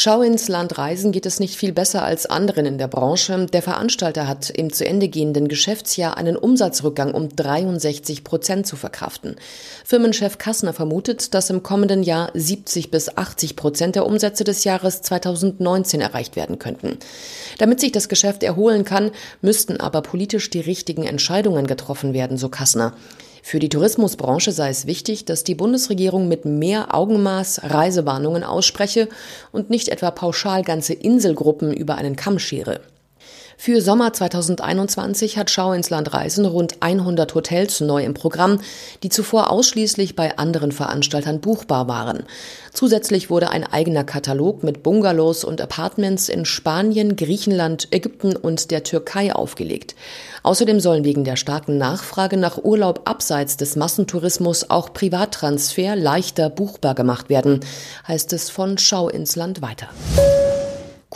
Schau ins Land Reisen geht es nicht viel besser als anderen in der Branche. Der Veranstalter hat im zu Ende gehenden Geschäftsjahr einen Umsatzrückgang um 63 Prozent zu verkraften. Firmenchef Kassner vermutet, dass im kommenden Jahr 70 bis 80 Prozent der Umsätze des Jahres 2019 erreicht werden könnten. Damit sich das Geschäft erholen kann, müssten aber politisch die richtigen Entscheidungen getroffen werden, so Kassner. Für die Tourismusbranche sei es wichtig, dass die Bundesregierung mit mehr Augenmaß Reisewarnungen ausspreche und nicht etwa pauschal ganze Inselgruppen über einen Kamm schere. Für Sommer 2021 hat Schau ins Land Reisen rund 100 Hotels neu im Programm, die zuvor ausschließlich bei anderen Veranstaltern buchbar waren. Zusätzlich wurde ein eigener Katalog mit Bungalows und Apartments in Spanien, Griechenland, Ägypten und der Türkei aufgelegt. Außerdem sollen wegen der starken Nachfrage nach Urlaub abseits des Massentourismus auch Privattransfer leichter buchbar gemacht werden, heißt es von Schau ins Land weiter.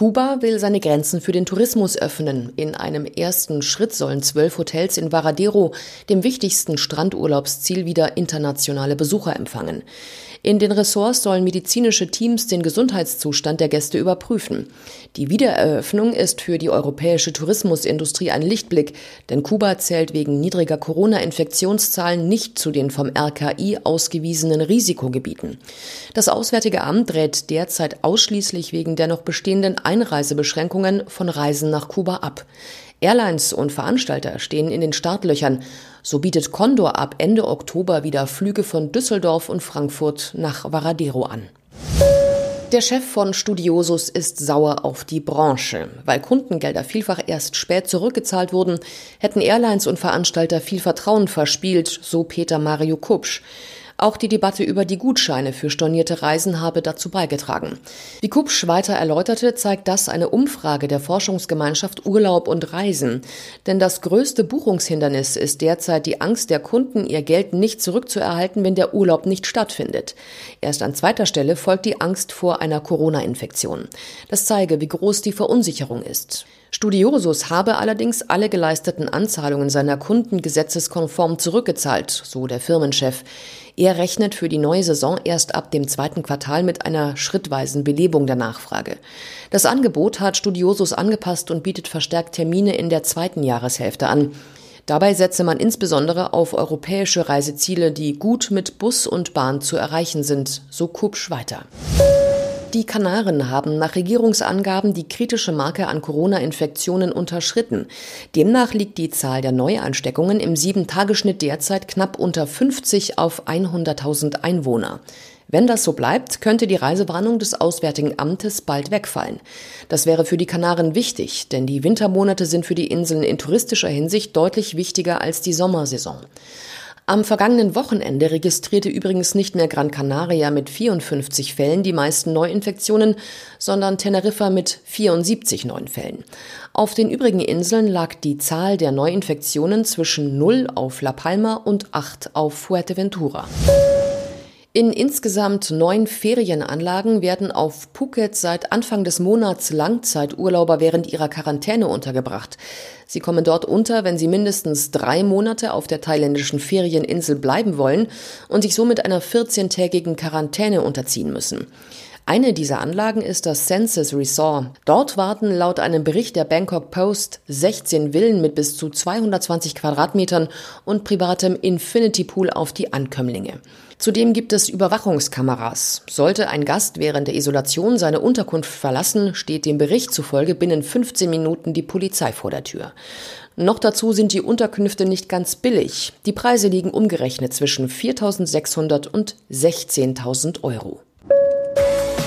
Kuba will seine Grenzen für den Tourismus öffnen. In einem ersten Schritt sollen zwölf Hotels in Varadero, dem wichtigsten Strandurlaubsziel, wieder internationale Besucher empfangen. In den Ressorts sollen medizinische Teams den Gesundheitszustand der Gäste überprüfen. Die Wiedereröffnung ist für die europäische Tourismusindustrie ein Lichtblick, denn Kuba zählt wegen niedriger Corona-Infektionszahlen nicht zu den vom RKI ausgewiesenen Risikogebieten. Das Auswärtige Amt rät derzeit ausschließlich wegen der noch bestehenden Einreisebeschränkungen von Reisen nach Kuba ab. Airlines und Veranstalter stehen in den Startlöchern. So bietet Condor ab Ende Oktober wieder Flüge von Düsseldorf und Frankfurt nach Varadero an. Der Chef von Studiosus ist sauer auf die Branche. Weil Kundengelder vielfach erst spät zurückgezahlt wurden, hätten Airlines und Veranstalter viel Vertrauen verspielt, so Peter Mario Kupsch. Auch die Debatte über die Gutscheine für stornierte Reisen habe dazu beigetragen. Wie Kupsch weiter erläuterte, zeigt das eine Umfrage der Forschungsgemeinschaft Urlaub und Reisen. Denn das größte Buchungshindernis ist derzeit die Angst der Kunden, ihr Geld nicht zurückzuerhalten, wenn der Urlaub nicht stattfindet. Erst an zweiter Stelle folgt die Angst vor einer Corona-Infektion. Das zeige, wie groß die Verunsicherung ist. Studiosus habe allerdings alle geleisteten Anzahlungen seiner Kunden gesetzeskonform zurückgezahlt, so der Firmenchef. Er rechnet für die neue Saison erst ab dem zweiten Quartal mit einer schrittweisen Belebung der Nachfrage. Das Angebot hat Studiosus angepasst und bietet verstärkt Termine in der zweiten Jahreshälfte an. Dabei setze man insbesondere auf europäische Reiseziele, die gut mit Bus und Bahn zu erreichen sind, so Kupsch weiter. Die Kanaren haben nach Regierungsangaben die kritische Marke an Corona-Infektionen unterschritten. Demnach liegt die Zahl der Neuansteckungen im Sieben-Tagesschnitt derzeit knapp unter 50 auf 100.000 Einwohner. Wenn das so bleibt, könnte die Reisewarnung des Auswärtigen Amtes bald wegfallen. Das wäre für die Kanaren wichtig, denn die Wintermonate sind für die Inseln in touristischer Hinsicht deutlich wichtiger als die Sommersaison. Am vergangenen Wochenende registrierte übrigens nicht mehr Gran Canaria mit 54 Fällen die meisten Neuinfektionen, sondern Teneriffa mit 74 neuen Fällen. Auf den übrigen Inseln lag die Zahl der Neuinfektionen zwischen 0 auf La Palma und 8 auf Fuerteventura. In insgesamt neun Ferienanlagen werden auf Phuket seit Anfang des Monats Langzeiturlauber während ihrer Quarantäne untergebracht. Sie kommen dort unter, wenn sie mindestens drei Monate auf der thailändischen Ferieninsel bleiben wollen und sich somit einer 14-tägigen Quarantäne unterziehen müssen. Eine dieser Anlagen ist das Census Resort. Dort warten laut einem Bericht der Bangkok Post 16 Villen mit bis zu 220 Quadratmetern und privatem Infinity Pool auf die Ankömmlinge. Zudem gibt es Überwachungskameras. Sollte ein Gast während der Isolation seine Unterkunft verlassen, steht dem Bericht zufolge binnen 15 Minuten die Polizei vor der Tür. Noch dazu sind die Unterkünfte nicht ganz billig. Die Preise liegen umgerechnet zwischen 4.600 und 16.000 Euro.